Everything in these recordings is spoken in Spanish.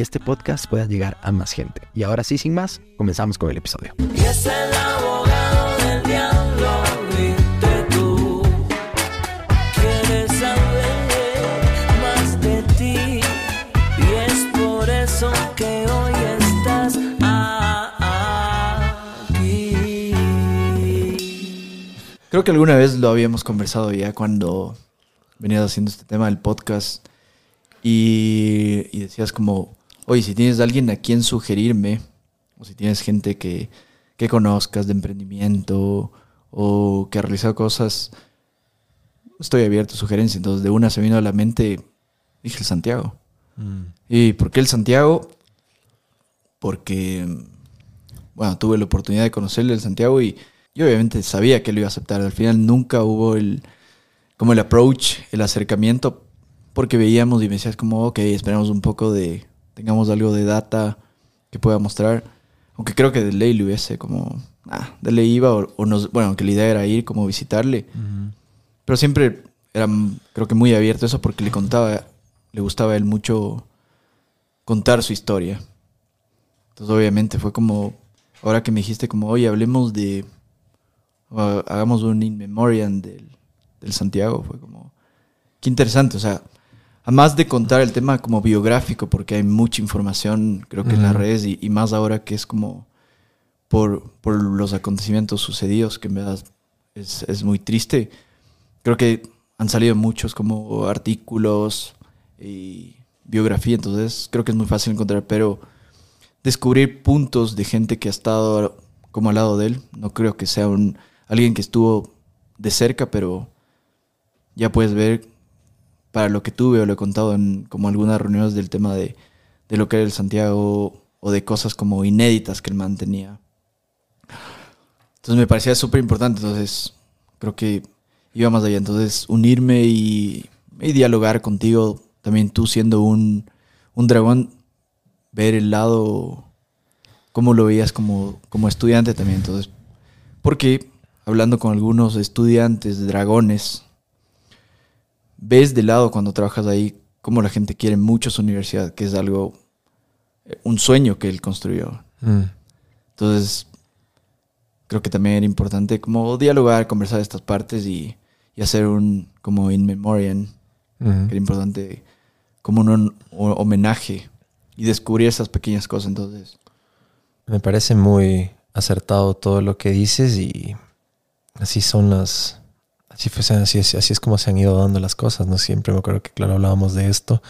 este podcast pueda llegar a más gente. Y ahora sí, sin más, comenzamos con el episodio. Y es el abogado del diablo, viste tú. Quieres saber más de ti. Y es por eso que hoy estás aquí. Creo que alguna vez lo habíamos conversado ya cuando venías haciendo este tema del podcast y, y decías como, oye, si tienes alguien a quien sugerirme, o si tienes gente que, que conozcas de emprendimiento o que ha realizado cosas, estoy abierto a sugerencias. Entonces de una se vino a la mente, dije el Santiago. ¿Y por qué el Santiago? Porque, bueno, tuve la oportunidad de conocerle el Santiago y yo obviamente sabía que lo iba a aceptar. Al final nunca hubo el, como el approach, el acercamiento, porque veíamos y me decías como, ok, esperamos un poco de, tengamos algo de data que pueda mostrar. Aunque creo que de ley le hubiese como, ah, de ley iba o, o nos, bueno, que la idea era ir como visitarle. Pero siempre era, creo que muy abierto eso porque le contaba, le gustaba a él mucho contar su historia. Entonces obviamente fue como, ahora que me dijiste como, oye, hablemos de, o hagamos un in memoriam del, del Santiago, fue como, qué interesante, o sea, además de contar el tema como biográfico, porque hay mucha información, creo que en las redes, y, y más ahora que es como por, por los acontecimientos sucedidos, que en verdad es, es muy triste, creo que han salido muchos como artículos y biografía, entonces creo que es muy fácil encontrar, pero descubrir puntos de gente que ha estado como al lado de él, no creo que sea un alguien que estuvo de cerca, pero ya puedes ver para lo que tuve o lo he contado en como algunas reuniones del tema de, de lo que era el Santiago o de cosas como inéditas que él mantenía. Entonces me parecía súper importante, entonces creo que iba más allá. Entonces unirme y, y dialogar contigo, también tú siendo un, un dragón, ver el lado, cómo lo veías como, como estudiante también. Entonces, porque hablando con algunos estudiantes dragones, ves de lado cuando trabajas ahí cómo la gente quiere mucho su universidad, que es algo, eh, un sueño que él construyó. Mm. Entonces, creo que también era importante como dialogar, conversar estas partes y, y hacer un como in memoriam, Ujú. que era importante, como un homenaje y descubrir esas pequeñas cosas. Entonces, Me parece muy acertado todo lo que dices y así son las... Así, fue, así, es, así es como se han ido dando las cosas, ¿no? Siempre me acuerdo que, claro, hablábamos de esto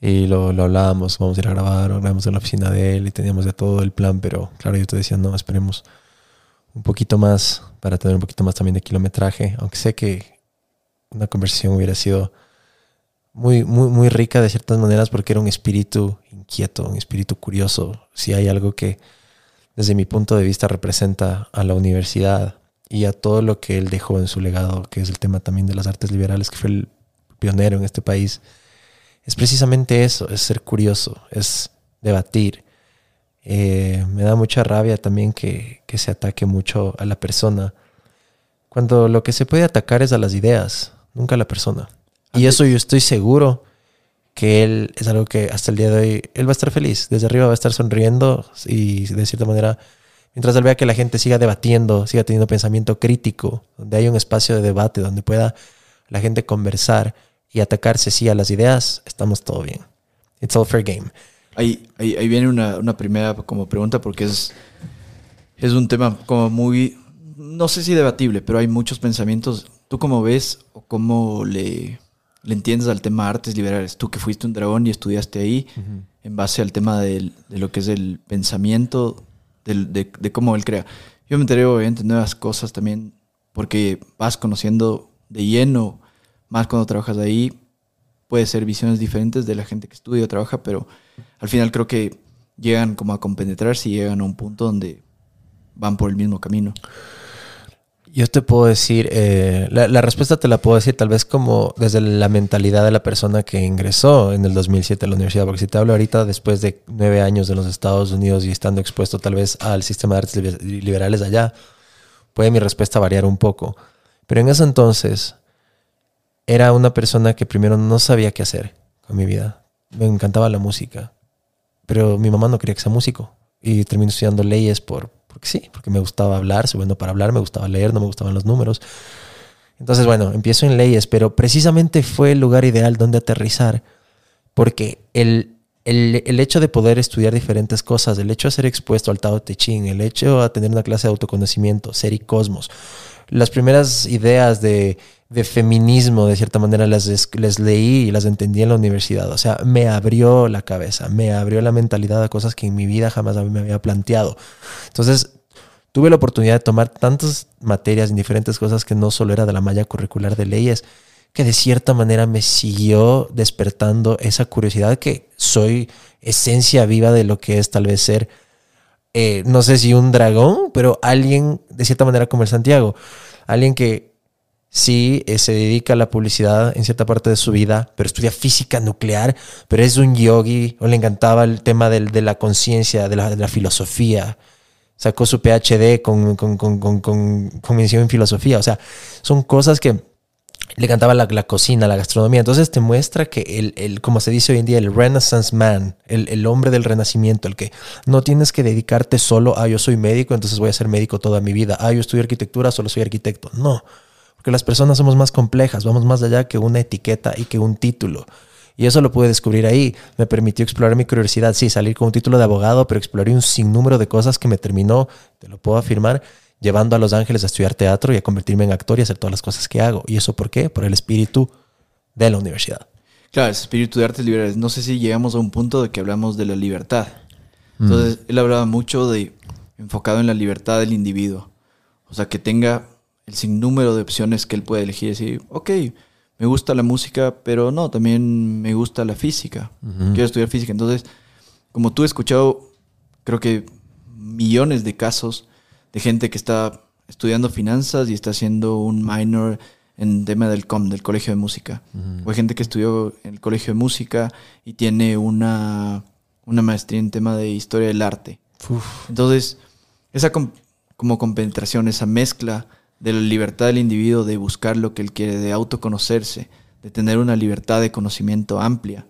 y lo, lo hablábamos, vamos a ir a grabar, o grabamos en la oficina de él y teníamos ya todo el plan, pero claro, yo te decía, no, esperemos un poquito más para tener un poquito más también de kilometraje, aunque sé que una conversación hubiera sido muy, muy, muy rica de ciertas maneras porque era un espíritu inquieto, un espíritu curioso. Si hay algo que desde mi punto de vista representa a la universidad y a todo lo que él dejó en su legado, que es el tema también de las artes liberales, que fue el pionero en este país, es precisamente eso, es ser curioso, es debatir. Eh, me da mucha rabia también que, que se ataque mucho a la persona, cuando lo que se puede atacar es a las ideas, nunca a la persona. Y eso yo estoy seguro que él es algo que hasta el día de hoy él va a estar feliz. Desde arriba va a estar sonriendo y de cierta manera, mientras él vea que la gente siga debatiendo, siga teniendo pensamiento crítico, donde hay un espacio de debate, donde pueda la gente conversar y atacarse sí a las ideas, estamos todo bien. It's all fair game. ahí, ahí, ahí viene una, una primera como pregunta porque es, es un tema como muy, no sé si debatible, pero hay muchos pensamientos. ¿Tú cómo ves o cómo le, le entiendes al tema artes liberales? Tú que fuiste un dragón y estudiaste ahí, en base al tema del- de lo que es el pensamiento, de, de cómo él crea. Yo me enteré obviamente nuevas cosas también, porque vas conociendo de lleno, más cuando trabajas ahí, puede ser visiones diferentes de la gente que estudia o trabaja, pero al final creo que llegan como a compenetrarse y llegan a un punto donde van por el mismo camino. Yo te puedo decir, eh, la, respuesta te la puedo decir tal vez como desde la mentalidad de la persona que ingresó en el 2007 a la universidad, porque si te hablo ahorita después de nueve años de los Estados Unidos y estando expuesto tal vez al sistema de artes liber- liberales allá, puede mi respuesta variar un poco. Pero en ese entonces era una persona que primero no sabía qué hacer con mi vida. Me encantaba la música, pero mi mamá no quería que sea músico y terminé estudiando leyes por, porque sí, porque me gustaba hablar, soy bueno para hablar, me gustaba leer, no me gustaban los números. Entonces, bueno, empiezo en leyes, pero precisamente fue el lugar ideal donde aterrizar, porque el, el, el hecho de poder estudiar diferentes cosas, el hecho de ser expuesto al Tao Te Ching, el hecho de tener una clase de autoconocimiento, ser y cosmos, las primeras ideas de, de feminismo, de cierta manera, las es- les leí y las entendí en la universidad. O sea, me abrió la cabeza, me abrió la mentalidad a cosas que en mi vida jamás me había planteado. Entonces, tuve la oportunidad de tomar tantas materias en diferentes cosas que no solo era de la malla curricular de leyes, que de cierta manera me siguió despertando esa curiosidad que soy esencia viva de lo que es tal vez ser, eh, no sé si un dragón, pero alguien de cierta manera como el Santiago, alguien que sí eh, se dedica a la publicidad en cierta parte de su vida, pero estudia física nuclear, pero es un yogi, o le encantaba el tema del- de la conciencia, de la, de la filosofía. Sacó su PhD con, con, con, con mención en filosofía. O sea, son cosas que le encantaba la, la cocina, la gastronomía. Entonces te muestra que el, el, como se dice hoy en día, el Renaissance Man, el, el hombre del renacimiento, el que no tienes que dedicarte solo a yo soy médico, entonces voy a ser médico toda mi vida. Ah, yo estudio arquitectura, solo soy arquitecto. No, porque las personas somos más complejas, vamos más allá que una etiqueta y que un título. Y eso lo pude descubrir ahí. Me permitió explorar mi curiosidad. Sí, salir con un título de abogado, pero exploré un sinnúmero de cosas que me terminó, te lo puedo afirmar, llevando a Los Ángeles a estudiar teatro y a convertirme en actor y hacer todas las cosas que hago. ¿Y eso por qué? Por el espíritu de la universidad. Claro, ese espíritu de artes liberales. No sé si llegamos a un punto de que hablamos de la libertad. Entonces, él hablaba mucho de enfocado en la libertad del individuo. O sea, que tenga el sinnúmero de opciones que él puede elegir. Decir, ok, me gusta la música, pero no, también me gusta la física. Quiero estudiar física. Entonces, como tú has escuchado, creo que millones de casos de gente que está estudiando finanzas y está haciendo un minor en tema del COM, del colegio de música. O hay gente que estudió en el colegio de música y tiene una, una maestría en tema de historia del arte. Entonces, esa com- como compenetración, esa mezcla de la libertad del individuo de buscar lo que él quiere, de autoconocerse, de tener una libertad de conocimiento amplia.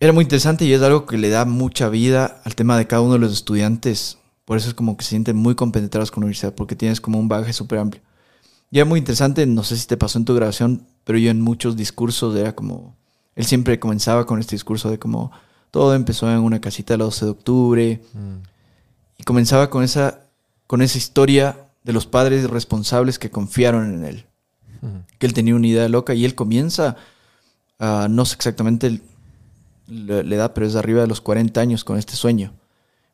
Era muy interesante y es algo que le da mucha vida al tema de cada uno de los estudiantes. Por eso es como que se sienten muy compenetrados con la universidad, porque tienes como un bagaje súper amplio. Y era muy interesante, no sé si te pasó en tu grabación, pero yo en muchos discursos era como... Él siempre comenzaba con este discurso de como todo empezó en una casita el 12 de octubre, y comenzaba con esa, con esa historia de los padres responsables que confiaron en él. Que él tenía una idea loca y él comienza, a, no sé exactamente la edad, pero es arriba de los 40 años con este sueño.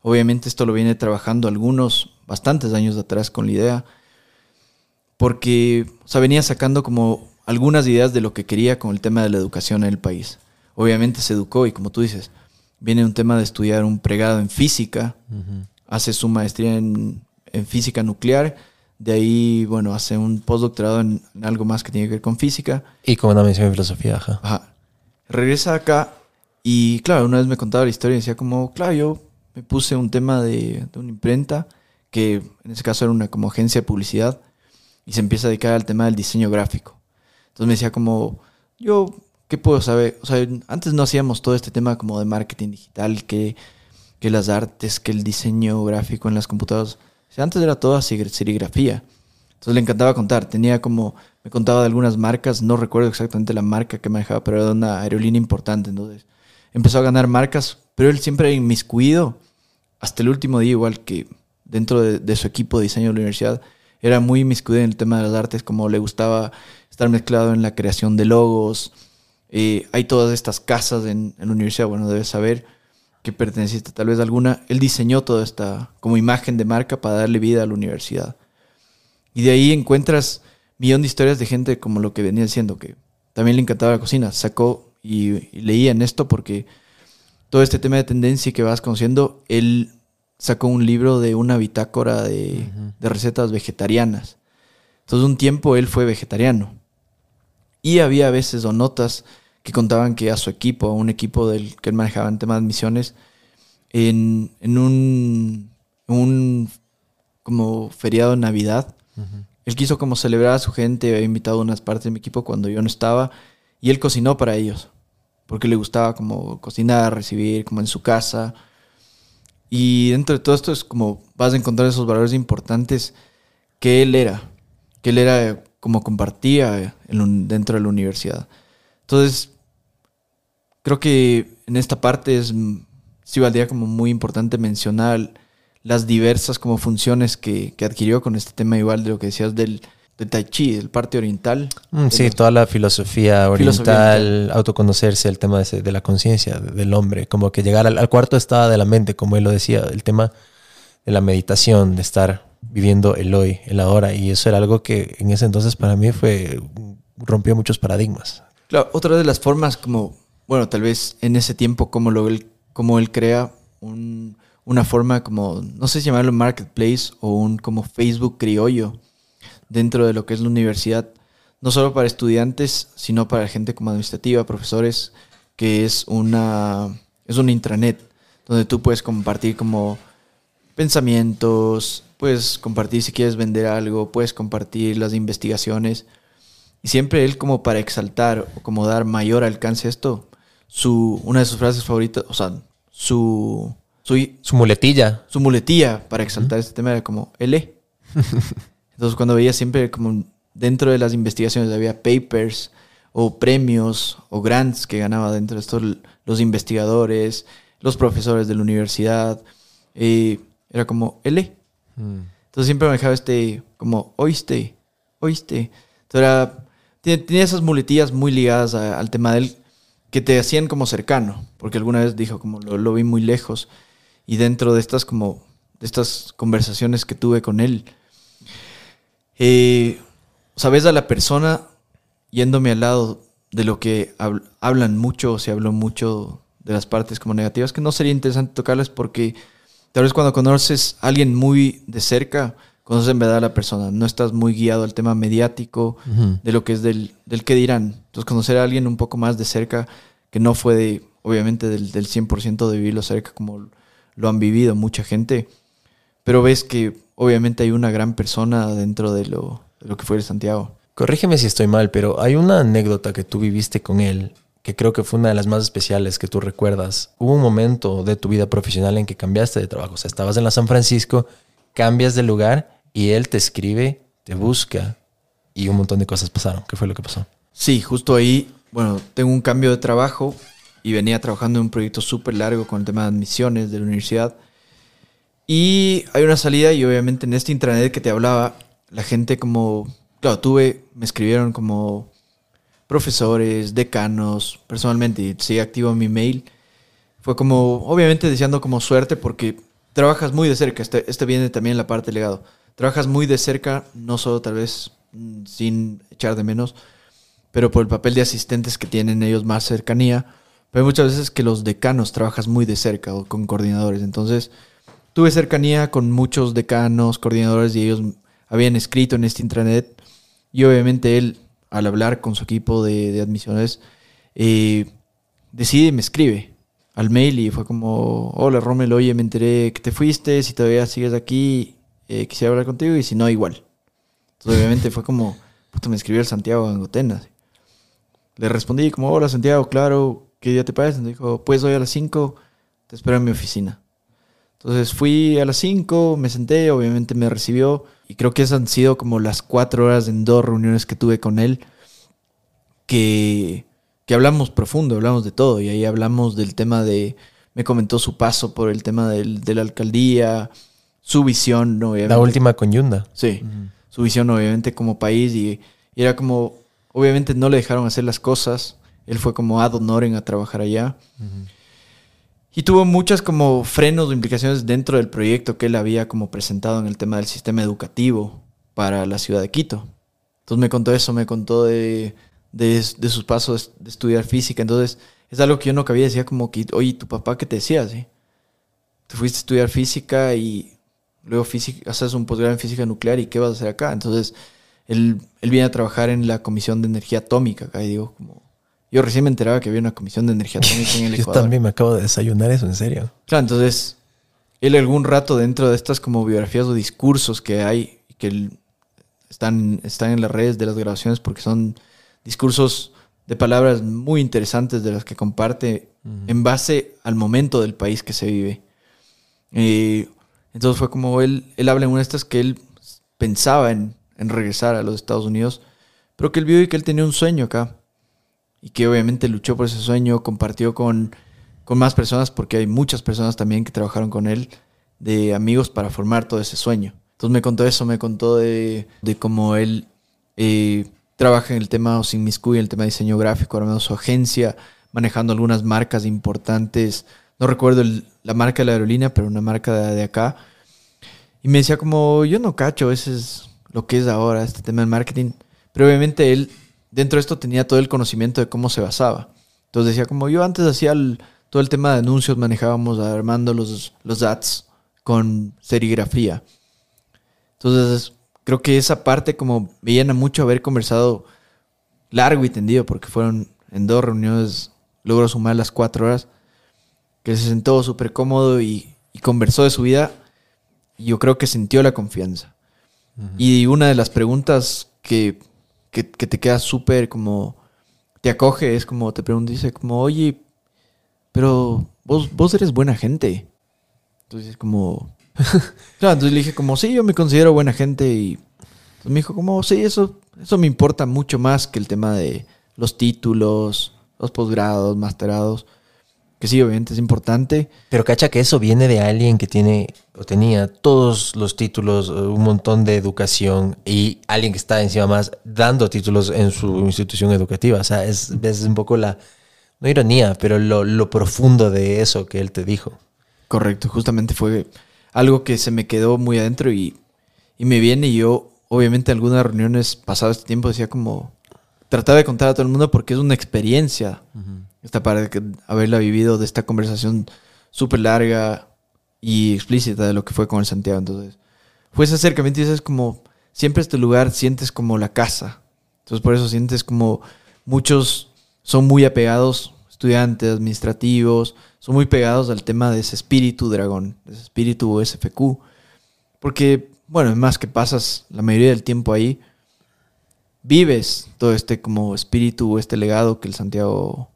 Obviamente esto lo viene trabajando algunos, bastantes años atrás con la idea, porque o sea, venía sacando como algunas ideas de lo que quería con el tema de la educación en el país. Obviamente se educó y como tú dices, viene un tema de estudiar un pregado en física, hace su maestría en, en física nuclear, de ahí, bueno, hace un postdoctorado en, en algo más que tiene que ver con física. Y con una mención en filosofía, ajá. Ajá. Regresa acá y, claro, una vez me contaba la historia y decía como, claro, yo me puse un tema de, de una imprenta, que en ese caso era una como agencia de publicidad, y se empieza a dedicar al tema del diseño gráfico. Entonces me decía como, yo, ¿qué puedo saber? O sea, antes no hacíamos todo este tema como de marketing digital, que, que las artes, que el diseño gráfico en las computadoras. O sea, antes era toda ser- serigrafía. Entonces le encantaba contar. Tenía como, me contaba de algunas marcas, no recuerdo exactamente la marca que manejaba, pero era una aerolínea importante. Entonces empezó a ganar marcas, pero él siempre inmiscuido, hasta el último día, igual que dentro de, su equipo de diseño de la universidad, era muy inmiscuido en el tema de las artes, como le gustaba estar mezclado en la creación de logos. Eh, hay todas estas casas en, la universidad, bueno, debes saber que perteneciste tal vez a alguna. Él diseñó toda esta como imagen de marca para darle vida a la universidad. Y de ahí encuentras millón de historias de gente como lo que venía diciendo, que también le encantaba la cocina. Sacó y leía en esto porque todo este tema de tendencia que vas conociendo, él sacó un libro de una bitácora de, de recetas vegetarianas. Entonces un tiempo él fue vegetariano. Y había a veces o notas que contaban que a su equipo, a un equipo del que él manejaba en temas de misiones, en, en un, un como feriado de Navidad, él quiso como celebrar a su gente, había invitado a unas partes de mi equipo cuando yo no estaba, y él cocinó para ellos, porque le gustaba como cocinar, recibir, como en su casa. Y dentro de todo esto es como vas a encontrar esos valores importantes que él era, que él era como compartía dentro de la universidad. Entonces, creo que en esta parte es sí valdría como muy importante mencionar las diversas como funciones que, que adquirió con este tema igual de lo que decías del, del Tai Chi, del parte oriental. Mm, de sí, los- toda la filosofía Filosofía oriental, autoconocerse, el tema de, de la conciencia de- del hombre, como que llegar al, al cuarto estado de la mente, como él lo decía, el tema de la meditación, de estar viviendo el hoy, el ahora, y eso era algo que en ese entonces para mí fue, rompió muchos paradigmas. Claro, otra de las formas como, bueno, tal vez en ese tiempo como, lo, él, como él crea un- una forma como, no sé si llamarlo marketplace o un como Facebook criollo dentro de lo que es la universidad, no solo para estudiantes, sino para gente como administrativa, profesores, que es una, es una intranet donde tú puedes compartir como pensamientos, puedes compartir si quieres vender algo, puedes compartir las investigaciones. Y siempre él como para exaltar o como dar mayor alcance a esto, su, una de sus frases favoritas, o sea, su, su, Su muletilla. su muletilla para exaltar este tema era como L. Entonces cuando veía siempre como dentro de las investigaciones había papers o premios o grants que ganaba dentro de esto los investigadores, los profesores de la universidad, eh, era como L. Entonces siempre manejaba este como oíste, oíste. Entonces era, tenía, esas muletillas muy ligadas a- al tema de él que te hacían como cercano, porque alguna vez dijo como lo, lo vi muy lejos y dentro de estas como de estas conversaciones que tuve con él, eh, sabes a la persona yéndome al lado de lo que hab- hablan mucho, o se habló mucho de las partes como negativas, que no sería interesante tocarlas porque tal vez cuando conoces a alguien muy de cerca, conoces en verdad a la persona, no estás muy guiado al tema mediático, de lo que es del, del que dirán. Entonces conocer a alguien un poco más de cerca, que no fue de, obviamente del, del 100% de vivirlo cerca como lo han vivido mucha gente, pero ves que obviamente hay una gran persona dentro de lo, de lo que fue el Santiago. Corrígeme si estoy mal, pero hay una anécdota que tú viviste con él que creo que fue una de las más especiales que tú recuerdas. Hubo un momento de tu vida profesional en que cambiaste de trabajo. O sea, estabas en la San Francisco, cambias de lugar y él te escribe, te busca y un montón de cosas pasaron. ¿Qué fue lo que pasó? Sí, justo ahí, bueno, tengo un cambio de trabajo y venía trabajando en un proyecto súper largo con el tema de admisiones de la universidad. Y hay una salida y obviamente en este intranet que te hablaba, la gente como, claro, tuve, me escribieron como profesores, decanos, personalmente, y sigue activo mi mail. Fue como, obviamente deseando como suerte porque trabajas muy de cerca, este, este viene también la parte legado. Trabajas muy de cerca, no solo tal vez mm, sin echar de menos, pero por el papel de asistentes que tienen ellos más cercanía. Pero hay muchas veces que los decanos trabajas muy de cerca o con coordinadores. Entonces, tuve cercanía con muchos decanos, coordinadores y ellos habían escrito en este intranet. Y obviamente él, al hablar con su equipo de, admisiones, eh, decide y me escribe al mail y fue como, hola Rommel, oye, me enteré que te fuiste, si todavía sigues aquí, eh, quisiera hablar contigo y si no, igual. Entonces obviamente fue como, me escribió el Santiago Angotena. Le respondí como, hola Santiago, claro, ¿qué día te parece? Me dijo, pues hoy a las 5 te espero en mi oficina. Entonces fui a las 5, me senté, obviamente me recibió y creo que esas han sido como las cuatro horas en dos reuniones que tuve con él que, que hablamos profundo, hablamos de todo y ahí hablamos del tema de, me comentó su paso por el tema del- de la alcaldía, su visión, obviamente. La última con Yunda. Sí, su visión obviamente como país y, y era como, obviamente no le dejaron hacer las cosas, él fue como ad honorem a trabajar allá. Y tuvo muchas como frenos o implicaciones dentro del proyecto que él había como presentado en el tema del sistema educativo para la ciudad de Quito. Entonces me contó eso, me contó de, de, sus pasos de estudiar física. Entonces, es algo que yo no cabía. Decía como que, oye, ¿tu papá qué te decía? ¿sí? Te fuiste a estudiar física y luego física, haces un posgrado en física nuclear y ¿qué vas a hacer acá? Entonces, él, él viene a trabajar en la Comisión de Energía Atómica acá y digo como... Yo recién me enteraba que había una Comisión de Energía Atómica en el Yo Ecuador. también me acabo de desayunar eso, en serio. Claro, entonces, él algún rato dentro de estas como biografías o discursos que hay, que están, están en las redes de las grabaciones porque son discursos de palabras muy interesantes de las que comparte en base al momento del país que se vive. Eh, entonces fue como él, él habla en una de estas que él pensaba en, en regresar a los Estados Unidos, pero que él vio y que él tenía un sueño acá y que obviamente luchó por ese sueño, compartió con, con más personas, porque hay muchas personas también que trabajaron con él, de amigos para formar todo ese sueño. Entonces me contó eso, me contó de, de cómo él eh, trabaja en el tema o se inmiscuye en el tema de diseño gráfico, armando su agencia, manejando algunas marcas importantes. No recuerdo la marca de la aerolínea, pero una marca de, de acá. Y me decía como, yo no cacho, ese es lo que es ahora, este tema del marketing. Pero obviamente él, dentro de esto, tenía todo el conocimiento de cómo se basaba. Entonces decía como, yo antes hacía el- todo el tema de anuncios, manejábamos armando los, los ads con serigrafía. Entonces, creo que esa parte como me llena mucho haber conversado largo y tendido, porque fueron en dos reuniones, logró sumar las cuatro horas, que se sentó súper cómodo y, y conversó de su vida, y yo creo que sintió la confianza. Y una de las preguntas que, que, que te queda súper como, te acoge, es como, te pregunta, dice como, oye, pero vos, vos eres buena gente. Entonces, como, Claro, entonces le dije como, sí, yo me considero buena gente y entonces me dijo como, sí, eso, eso me importa mucho más que el tema de los títulos, los posgrados, masterados, que sí, obviamente es importante. Pero cacha que eso viene de alguien que tiene o tenía todos los títulos, eh, un montón de educación y alguien que está encima más dando títulos en su institución educativa. O sea, es, es un poco la, no ironía, pero lo, lo profundo de eso que él te dijo. Correcto, justamente fue algo que se me quedó muy adentro y, y me viene y yo, obviamente, en algunas reuniones pasado este tiempo decía como, trataba de contar a todo el mundo porque es una experiencia. Esta parte que haberla vivido de esta conversación súper larga y explícita de lo que fue con el Santiago. Entonces, fue ese acercamiento y es como, siempre este lugar sientes como la casa. Entonces, por eso sientes como muchos son muy apegados, estudiantes, administrativos, son muy pegados al tema de ese espíritu dragón, de ese espíritu SFQ. Porque, bueno, más que pasas la mayoría del tiempo ahí, vives todo este como espíritu, este legado que el Santiago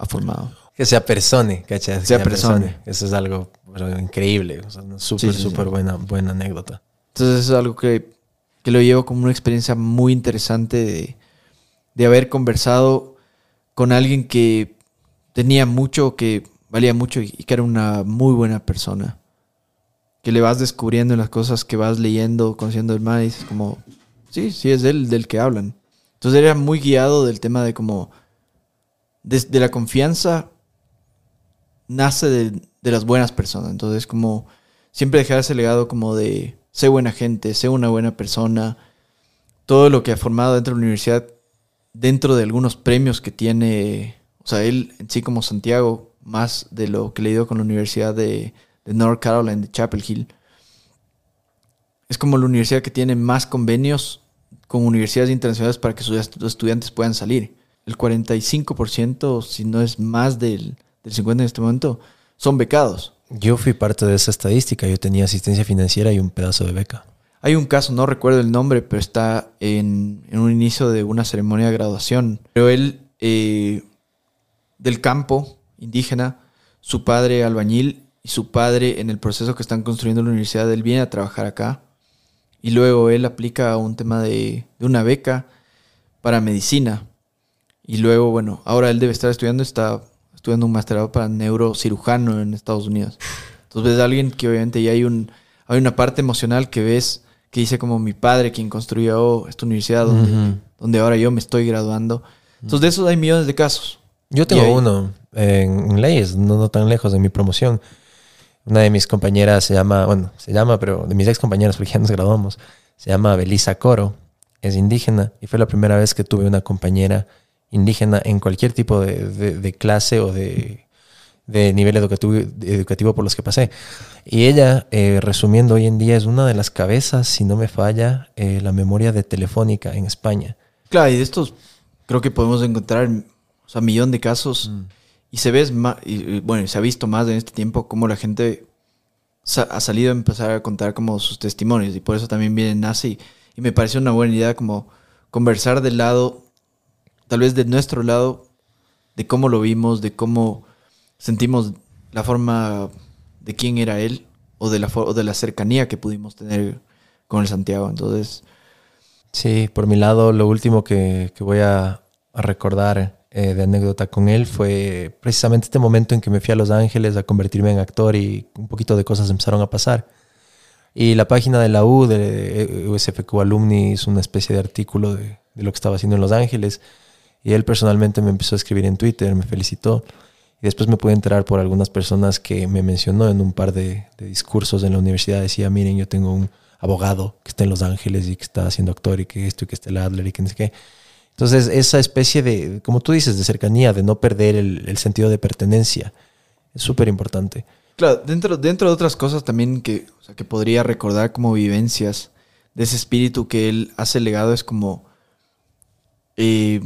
ha formado. Que se apersone, cacha. que Se apersone. Eso es algo bueno, increíble. O sea, una súper, Sí, súper sí. buena, buena anécdota. Entonces es algo que, que lo llevo como una experiencia muy interesante de, de haber conversado con alguien que tenía mucho, que valía mucho y, que era una muy buena persona. Que le vas descubriendo en las cosas que vas leyendo, conociendo el dices como, sí, sí es él del que hablan. Entonces era muy guiado del tema de como, desde la confianza nace de, de las buenas personas. Entonces, como siempre dejar ese legado como de sé buena gente, sé una buena persona. Todo lo que ha formado dentro de la universidad, dentro de algunos premios que tiene, o sea, él en sí como Santiago, más de lo que le dio con la Universidad de, de North Carolina, de Chapel Hill. Es como la universidad que tiene más convenios con universidades internacionales para que sus estu- estudiantes puedan salir. El 45%, si no es más del, del 50% en este momento, son becados. Yo fui parte de esa estadística. Yo tenía asistencia financiera y un pedazo de beca. Hay un caso, no recuerdo el nombre, pero está en, en un inicio de una ceremonia de graduación. Pero él, eh, del campo indígena, su padre albañil y su padre en el proceso que están construyendo la universidad, él viene a trabajar acá. Y luego él aplica un tema de, de una beca para medicina. Y luego, bueno, ahora él debe estar estudiando, está estudiando un masterado para neurocirujano en Estados Unidos. Entonces ves a alguien que obviamente ya hay un hay una parte emocional que ves que dice como mi padre quien construyó esta universidad donde, donde ahora yo me estoy graduando. Entonces de esos hay millones de casos. Yo tengo ahí- uno en, en leyes, no, no tan lejos de mi promoción. Una de mis compañeras se llama, bueno, se llama, pero de mis ex compañeras, porque ya nos graduamos, se llama Belisa Coro. es indígena y fue la primera vez que tuve una compañera indígena en cualquier tipo de, de- de clase o de, de nivel educativo, educativo por los que pasé. Y ella, eh, resumiendo, hoy en día es una de las cabezas, si no me falla, eh, la memoria de Telefónica en España. Claro, y de estos creo que podemos encontrar o sea, millón de casos. Y se ve y, bueno, se ha visto más en este tiempo cómo la gente sa- ha salido a empezar a contar como sus testimonios. Y por eso también viene Nazi. Y me pareció una buena idea como conversar del lado, tal vez de nuestro lado, de cómo lo vimos, de cómo sentimos la forma de quién era él o de la, o de la cercanía que pudimos tener con el Santiago. Entonces, Sí, por mi lado, lo último que, que voy a, recordar eh, de anécdota con él fue precisamente este momento en que me fui a Los Ángeles a convertirme en actor y un poquito de cosas empezaron a pasar. Y la página de la U, de USFQ Alumni, hizo una especie de artículo de lo que estaba haciendo en Los Ángeles. Y él personalmente me empezó a escribir en Twitter, me felicitó. Y después me pude enterar por algunas personas que me mencionó en un par de, discursos en la universidad. Decía, miren, yo tengo un abogado que está en Los Ángeles y que está haciendo actor y que esto y que está el y que no sé qué. Entonces, esa especie de, como tú dices, de cercanía, de no perder el, sentido de pertenencia, es súper importante. Claro, dentro, dentro de otras cosas también que, que podría recordar como vivencias de ese espíritu que él hace legado es como eh,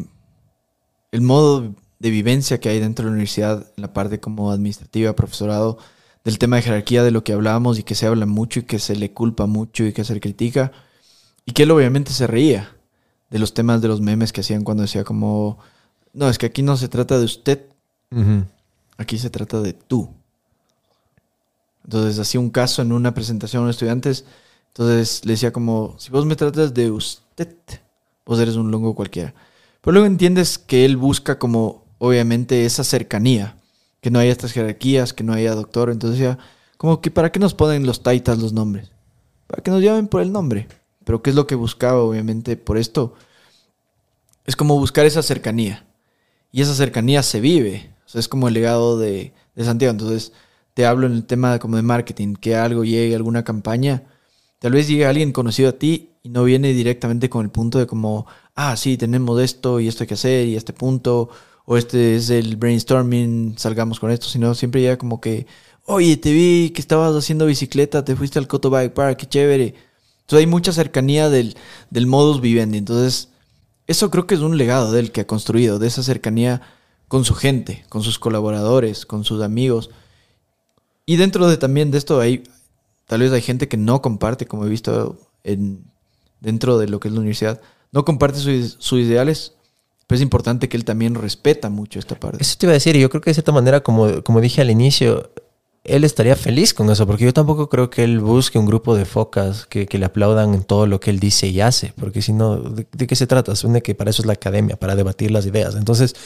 el modo de vivencia que hay dentro de la universidad, en la parte como administrativa, profesorado, del tema de jerarquía de lo que hablábamos y que se habla mucho y que se le culpa mucho y que se le critica. Y que él obviamente se reía de los temas de los memes que hacían cuando decía como, no, es que aquí no se trata de usted, aquí se trata de tú. Entonces hacía un caso en una presentación a unos estudiantes. Entonces le decía como, si vos me tratas de usted, vos eres un longo cualquiera. Pero luego entiendes que él busca como, obviamente, esa cercanía. Que no haya estas jerarquías, que no haya doctor. Entonces decía, como que para qué nos ponen los taitas los nombres. Para que nos llamen por el nombre. Pero qué es lo que buscaba, obviamente, por esto. Es como buscar esa cercanía. Y esa cercanía se vive. O sea, es como el legado de, de Santiago. Entonces, te hablo en el tema como de marketing, que algo llegue, alguna campaña. Tal vez llegue alguien conocido a ti y no viene directamente con el punto de como, ah, sí, tenemos esto y esto hay que hacer y este punto, o este es el brainstorming, salgamos con esto, sino siempre llega como que, oye, te vi que estabas haciendo bicicleta, te fuiste al Coto Bike Park, qué chévere. Entonces hay mucha cercanía del, del modus vivendi. Entonces, eso creo que es un legado del que ha construido, de esa cercanía con su gente, con sus colaboradores, con sus amigos. Y dentro de también de esto hay, tal vez hay gente que no comparte, como he visto en, dentro de lo que es la universidad, no comparte sus, sus ideales, pero es importante que él también respeta mucho esta parte. Eso te iba a decir, y yo creo que de cierta manera, como, como dije al inicio, él estaría feliz con eso, porque yo tampoco creo que él busque un grupo de focas que, le aplaudan en todo lo que él dice y hace, porque si no, ¿de, qué se trata? Supone que para eso es la academia, para debatir las ideas. Entonces,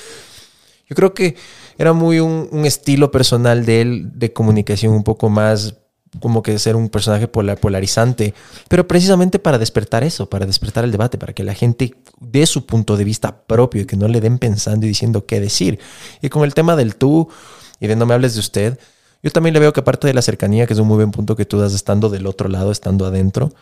yo creo que era muy un estilo personal de él de comunicación un poco más como que ser un personaje polar, polarizante, pero precisamente para despertar eso, para despertar el debate, para que la gente dé su punto de vista propio y que no le den pensando y diciendo qué decir. Y con el tema del tú y de no me hables de usted, yo también le veo que aparte de la cercanía, que es un muy buen punto que tú das estando del otro lado, estando adentro,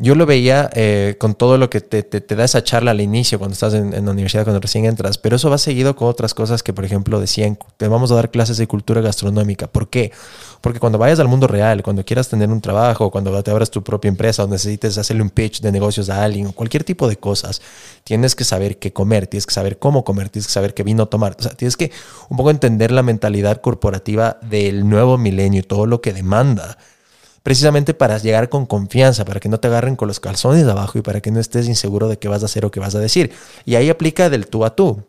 yo lo veía eh, con todo lo que te, da esa charla al inicio, cuando estás en, en, la universidad, cuando recién entras, pero eso va seguido con otras cosas que, por ejemplo, decían, te vamos a dar clases de cultura gastronómica. ¿Por qué? Porque cuando vayas al mundo real, cuando quieras tener un trabajo, cuando te abras tu propia empresa o necesites hacerle un pitch de negocios a alguien o cualquier tipo de cosas, tienes que saber qué comer, tienes que saber cómo comer, tienes que saber qué vino tomar. O sea, tienes que un poco entender la mentalidad corporativa del nuevo milenio y todo lo que demanda precisamente para llegar con confianza, para que no te agarren con los calzones de abajo y para que no estés inseguro de qué vas a hacer o qué vas a decir. Y ahí aplica del tú a tú.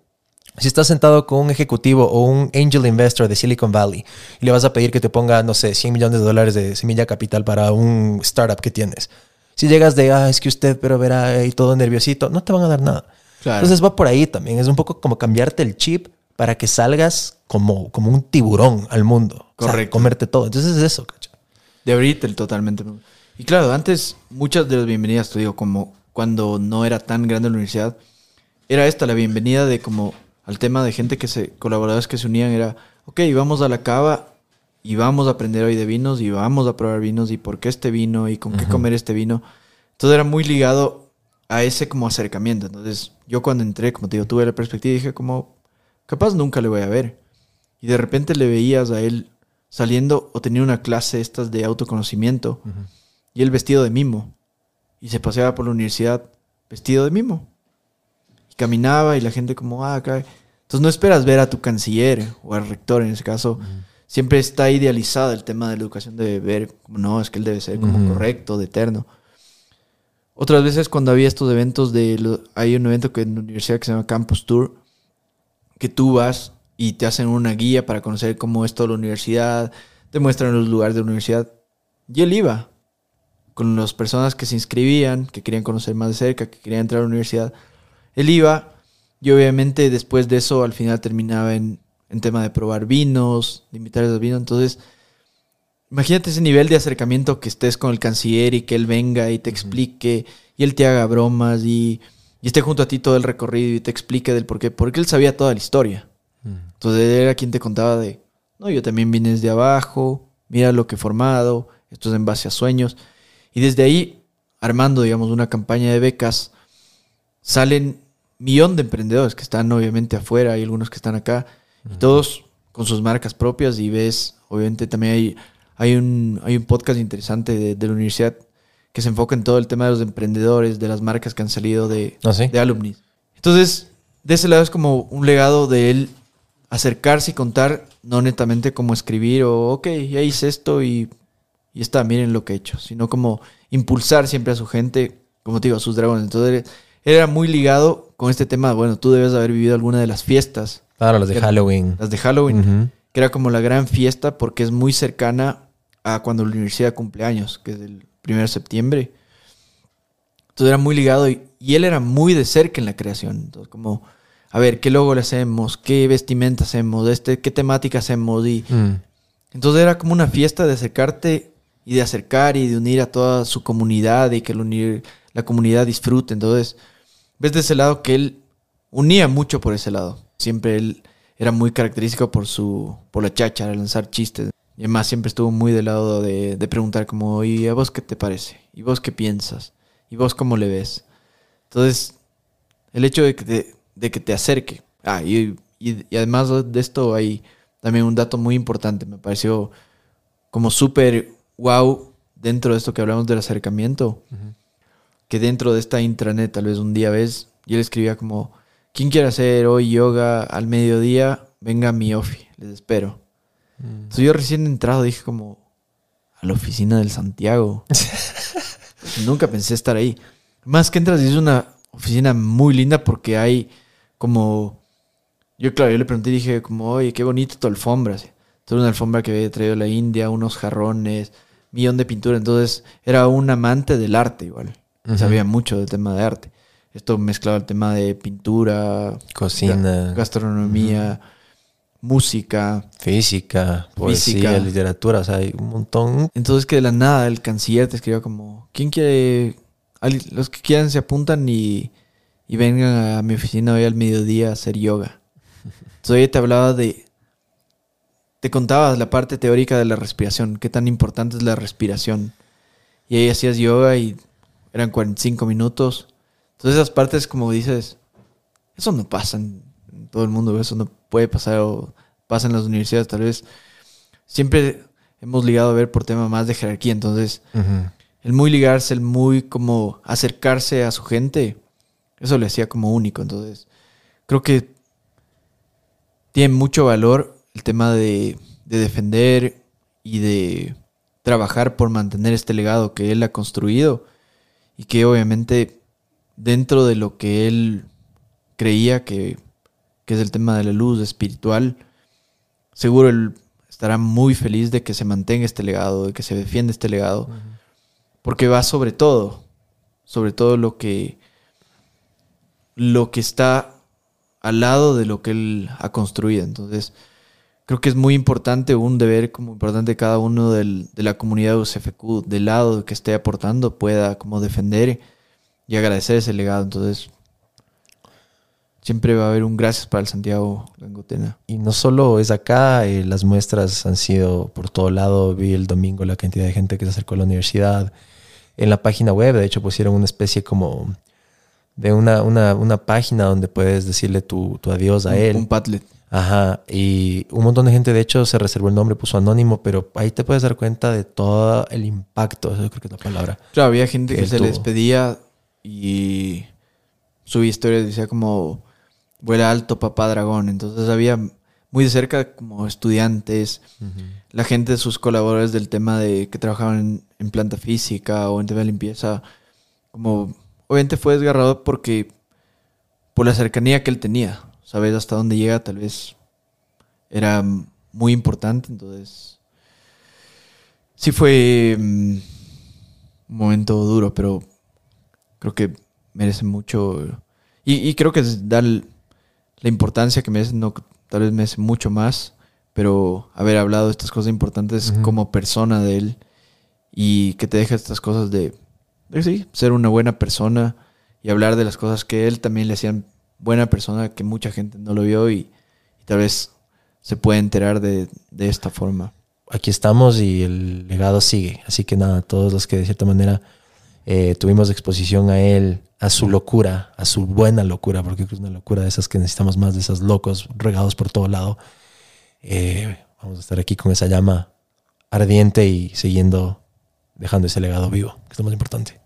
Si estás sentado con un ejecutivo o un angel investor de Silicon Valley y le vas a pedir que te ponga, no sé, 100 millones de dólares de semilla capital para un startup que tienes. Si llegas de, ah, es que usted, pero verá, y todo nerviosito, no te van a dar nada. Claro. Entonces va por ahí también. Es un poco como cambiarte el chip para que salgas como, como un tiburón al mundo. Correcto. O sea, comerte todo. Entonces es eso, de abrirte totalmente. Y claro, antes muchas de las bienvenidas, te digo, como cuando no era tan grande la universidad, era esta la bienvenida de como al tema de gente que se, colaboradores que se unían, era, ok, vamos a la cava y vamos a aprender hoy de vinos y vamos a probar vinos y por qué este vino y con qué comer este vino. Entonces era muy ligado, a ese como acercamiento. Entonces, yo cuando entré, como te digo, tuve la perspectiva y dije como, capaz nunca le voy a ver. Y de repente le veías a él saliendo o tenía una clase estas de autoconocimiento y él vestido de mimo. Y se paseaba por la universidad vestido de mimo. Y caminaba y la gente como, ah, acá. Entonces no esperas ver a tu canciller o al rector en ese caso. Siempre está idealizado el tema de la educación de ver, como no, es que él debe ser como correcto, de eterno. Otras veces cuando había estos eventos de... lo- hay un evento que en la universidad que se llama Campus Tour, que tú vas y te hacen una guía para conocer cómo es toda la universidad, te muestran los lugares de la universidad. Y él iba con las personas que se inscribían, que querían conocer más de cerca, que querían entrar a la universidad. Él iba y obviamente después de eso al final terminaba en, en tema de probar vinos, de invitarles a vino. Entonces, imagínate ese nivel de acercamiento que estés con el canciller y que él venga y te explique y él te haga bromas y, y esté junto a ti todo el recorrido y te explique del por qué. Porque él sabía toda la historia. Entonces él era quien te contaba de, no, yo también vine desde abajo, mira lo que he formado, esto es en base a sueños. Y desde ahí, armando, digamos, una campaña de becas, salen millón de emprendedores que están obviamente afuera, hay algunos que están acá, y todos con sus marcas propias y ves, obviamente también hay, hay, un, hay un podcast interesante de, de la universidad que se enfoca en todo el tema de los emprendedores, de las marcas que han salido de, ¿Ah, sí? de alumni. Entonces, de ese lado es como un legado de él acercarse y contar, no netamente como escribir o, ok, ya hice esto y, y está, miren lo que he hecho, sino como impulsar siempre a su gente, como te digo, a sus dragones. Entonces, él era muy ligado con este tema, bueno, tú debes haber vivido alguna de las fiestas, Claro, los de Halloween. las de Halloween, que era como la gran fiesta porque es muy cercana a cuando la universidad cumple años, que es el 1 de septiembre. Entonces era muy ligado y, y él era muy de cerca en la creación. Entonces como, a ver, ¿qué logo le hacemos? ¿Qué vestimenta hacemos? Este, ¿Qué temática hacemos? Y Mm. entonces era como una fiesta de acercarte y de acercar y de unir a toda su comunidad y que la, unir- la comunidad disfrute. Entonces, ves de ese lado que él unía mucho por ese lado. Siempre él era muy característico por su por la chacha, lanzar chistes. Y además siempre estuvo muy del lado de, de preguntar como, ¿y a vos qué te parece? ¿Y vos qué piensas? ¿Y vos cómo le ves? Entonces, el hecho de que te, de que te acerque. Ah, y, y- y además de esto hay también un dato muy importante. Me pareció como súper wow dentro de esto que hablamos del acercamiento. Que dentro de esta intranet, tal vez un día ves, y él escribía como, ¿quién quiere hacer hoy yoga al mediodía? Venga a mi ofi, les espero. Entonces yo recién entrado dije como, a la oficina del Santiago. Nunca pensé estar ahí. Más que entras y es una oficina muy linda porque hay como... Yo claro, yo le pregunté y dije como, oye, qué bonito tu alfombra. así. Una alfombra que había traído la India, unos jarrones, millón de pintura. Entonces era un amante del arte igual. Sabía mucho del tema de arte. Esto mezclaba el tema de pintura, Cocina, ga- gastronomía, música. física, poesía, Física. literatura, o sea, hay un montón. Entonces que de la nada el canciller te escribió como, ¿quién quiere? Los que quieran se apuntan y, y vengan a mi oficina hoy al mediodía a hacer yoga. Entonces ella te hablaba de, te contabas la parte teórica de la respiración, qué tan importante es la respiración. Y ahí hacías yoga y eran 45 minutos. Entonces esas partes como dices, eso no pasa en, todo el mundo, eso no puede pasar o pasa en las universidades tal vez. Siempre hemos ligado a ver por tema más de jerarquía, entonces el muy ligarse, el muy como acercarse a su gente, eso le hacía como único. Entonces, creo que tiene mucho valor el tema de, de defender y de trabajar por mantener este legado que él ha construido y que obviamente dentro de lo que él creía que, que es el tema de la luz espiritual, seguro él estará muy feliz de que se mantenga este legado, de que se defienda este legado, porque va sobre todo, sobre todo lo que lo que está al lado de lo que él ha construido. Entonces, creo que es muy importante, un deber como importante cada uno del- de la comunidad UCFQ, del lado que esté aportando, pueda como defender y agradecer ese legado. Entonces, siempre va a haber un gracias para el Santiago Gangotena. Y no solo es acá, eh, las muestras han sido por todo lado. Vi el domingo la cantidad de gente que se acercó a la universidad. En la página web, de hecho, pusieron una especie como de una, una, una página donde puedes decirle tu, tu adiós a Un- él. Un Padlet. Ajá, y un montón de gente de hecho se reservó el nombre, puso anónimo, pero ahí te puedes dar cuenta de todo el impacto, eso creo que es la palabra. Claro, había gente que que se tuvo. les pedía y subía historias, decía como vuela alto papá dragón. Entonces había muy de cerca como estudiantes, la gente, sus colaboradores del tema de que trabajaban en, en planta física o en tema de limpieza, como obviamente fue desgarrado porque por la cercanía que él tenía, sabes hasta dónde llega, tal vez era muy importante, entonces sí fue mm, un momento duro, pero creo que merece mucho y, y creo que dar la importancia que merece, no, tal vez merece mucho más, pero haber hablado de estas cosas importantes como persona de él y que te deja estas cosas de, de sí, ser una buena persona y hablar de las cosas que él también le hacían buena persona, que mucha gente no lo vio y, y tal vez se puede enterar de, de esta forma. Aquí estamos y el legado sigue, así que nada, todos los que de cierta manera eh, tuvimos exposición a él, a su locura, a su buena locura, porque es una locura de esas que necesitamos más, de esos locos regados por todo lado. Eh, vamos a estar aquí con esa llama ardiente y siguiendo, dejando ese legado vivo, que es lo más importante.